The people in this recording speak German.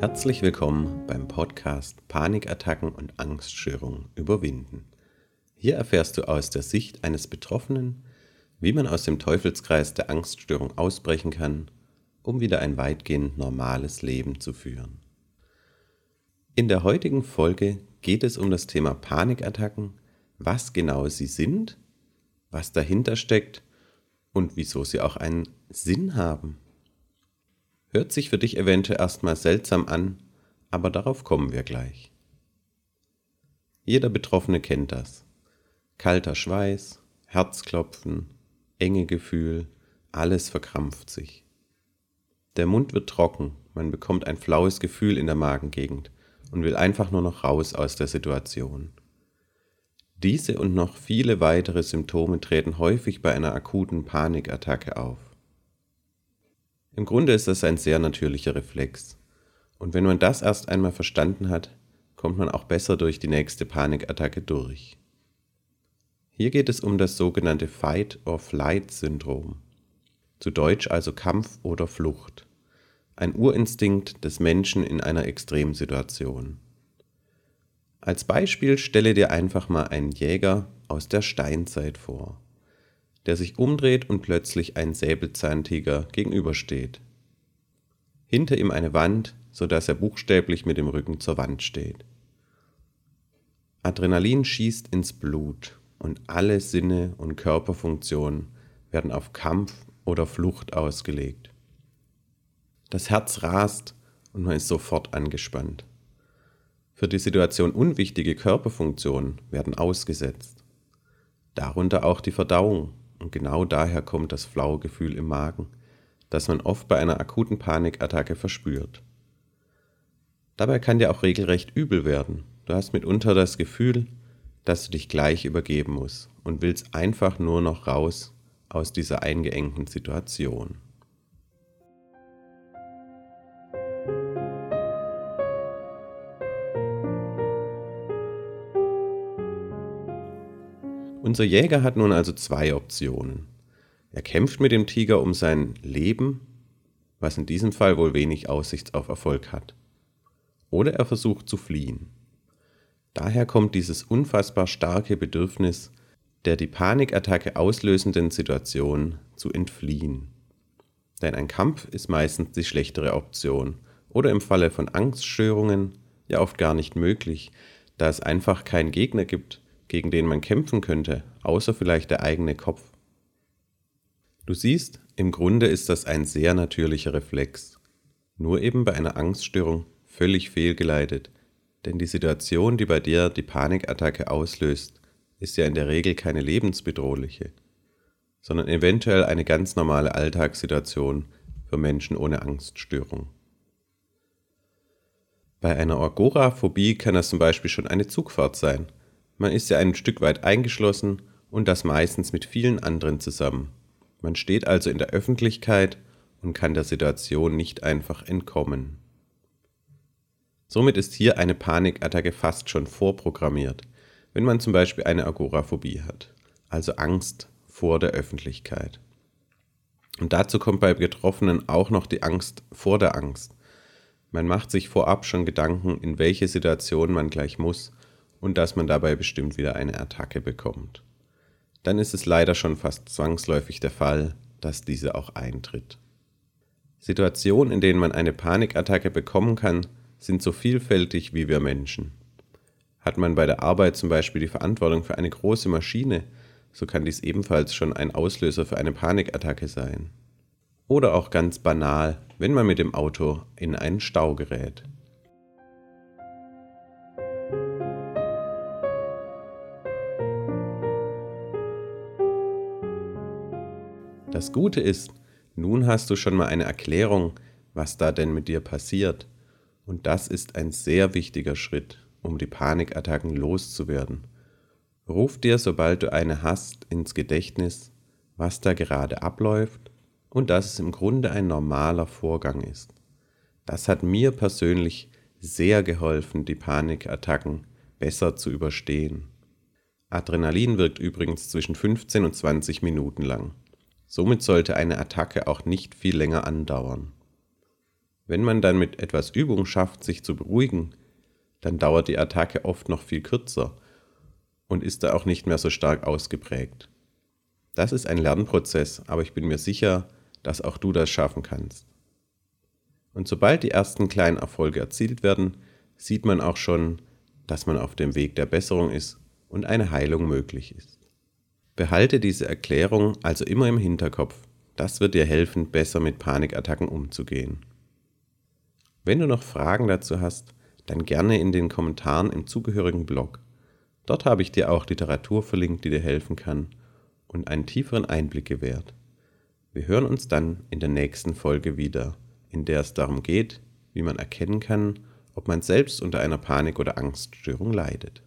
Herzlich willkommen beim Podcast Panikattacken und Angststörungen überwinden. Hier erfährst du aus der Sicht eines Betroffenen, wie man aus dem Teufelskreis der Angststörung ausbrechen kann, um wieder ein weitgehend normales Leben zu führen. In der heutigen Folge geht es um das Thema Panikattacken, was genau sie sind, was dahinter steckt und wieso sie auch einen Sinn haben. Hört sich für dich eventuell erstmal seltsam an, aber darauf kommen wir gleich. Jeder Betroffene kennt das. Kalter Schweiß, Herzklopfen, enge Gefühl, alles verkrampft sich. Der Mund wird trocken, man bekommt ein flaues Gefühl in der Magengegend und will einfach nur noch raus aus der Situation. Diese und noch viele weitere Symptome treten häufig bei einer akuten Panikattacke auf. Im Grunde ist das ein sehr natürlicher Reflex. Und wenn man das erst einmal verstanden hat, kommt man auch besser durch die nächste Panikattacke durch. Hier geht es um das sogenannte Fight-or-Flight-Syndrom. Zu Deutsch also Kampf oder Flucht. Ein Urinstinkt des Menschen in einer Extremsituation. Als Beispiel stelle dir einfach mal einen Jäger aus der Steinzeit vor der sich umdreht und plötzlich ein Säbelzahntiger gegenübersteht. Hinter ihm eine Wand, so dass er buchstäblich mit dem Rücken zur Wand steht. Adrenalin schießt ins Blut und alle Sinne und Körperfunktionen werden auf Kampf oder Flucht ausgelegt. Das Herz rast und man ist sofort angespannt. Für die Situation unwichtige Körperfunktionen werden ausgesetzt. Darunter auch die Verdauung, und genau daher kommt das flaue Gefühl im Magen, das man oft bei einer akuten Panikattacke verspürt. Dabei kann dir auch regelrecht übel werden. Du hast mitunter das Gefühl, dass du dich gleich übergeben musst und willst einfach nur noch raus aus dieser eingeengten Situation. Unser Jäger hat nun also zwei Optionen. Er kämpft mit dem Tiger um sein Leben, was in diesem Fall wohl wenig Aussicht auf Erfolg hat. Oder er versucht zu fliehen. Daher kommt dieses unfassbar starke Bedürfnis, der die Panikattacke auslösenden Situation zu entfliehen. Denn ein Kampf ist meistens die schlechtere Option oder im Falle von Angststörungen ja oft gar nicht möglich, da es einfach keinen Gegner gibt, gegen den man kämpfen könnte, außer vielleicht der eigene Kopf. Du siehst, im Grunde ist das ein sehr natürlicher Reflex, nur eben bei einer Angststörung völlig fehlgeleitet, denn die Situation, die bei dir die Panikattacke auslöst, ist ja in der Regel keine lebensbedrohliche, sondern eventuell eine ganz normale Alltagssituation für Menschen ohne Angststörung. Bei einer Agoraphobie kann das zum Beispiel schon eine Zugfahrt sein – man ist ja ein Stück weit eingeschlossen und das meistens mit vielen anderen zusammen. Man steht also in der Öffentlichkeit und kann der Situation nicht einfach entkommen. Somit ist hier eine Panikattacke fast schon vorprogrammiert, wenn man zum Beispiel eine Agoraphobie hat, also Angst vor der Öffentlichkeit. Und dazu kommt bei Betroffenen auch noch die Angst vor der Angst. Man macht sich vorab schon Gedanken, in welche Situation man gleich muss und dass man dabei bestimmt wieder eine Attacke bekommt. Dann ist es leider schon fast zwangsläufig der Fall, dass diese auch eintritt. Situationen, in denen man eine Panikattacke bekommen kann, sind so vielfältig wie wir Menschen. Hat man bei der Arbeit zum Beispiel die Verantwortung für eine große Maschine, so kann dies ebenfalls schon ein Auslöser für eine Panikattacke sein. Oder auch ganz banal, wenn man mit dem Auto in einen Stau gerät. Das Gute ist, nun hast du schon mal eine Erklärung, was da denn mit dir passiert. Und das ist ein sehr wichtiger Schritt, um die Panikattacken loszuwerden. Ruf dir, sobald du eine hast, ins Gedächtnis, was da gerade abläuft und dass es im Grunde ein normaler Vorgang ist. Das hat mir persönlich sehr geholfen, die Panikattacken besser zu überstehen. Adrenalin wirkt übrigens zwischen 15 und 20 Minuten lang. Somit sollte eine Attacke auch nicht viel länger andauern. Wenn man dann mit etwas Übung schafft, sich zu beruhigen, dann dauert die Attacke oft noch viel kürzer und ist da auch nicht mehr so stark ausgeprägt. Das ist ein Lernprozess, aber ich bin mir sicher, dass auch du das schaffen kannst. Und sobald die ersten kleinen Erfolge erzielt werden, sieht man auch schon, dass man auf dem Weg der Besserung ist und eine Heilung möglich ist. Behalte diese Erklärung also immer im Hinterkopf. Das wird dir helfen, besser mit Panikattacken umzugehen. Wenn du noch Fragen dazu hast, dann gerne in den Kommentaren im zugehörigen Blog. Dort habe ich dir auch Literatur verlinkt, die dir helfen kann und einen tieferen Einblick gewährt. Wir hören uns dann in der nächsten Folge wieder, in der es darum geht, wie man erkennen kann, ob man selbst unter einer Panik- oder Angststörung leidet.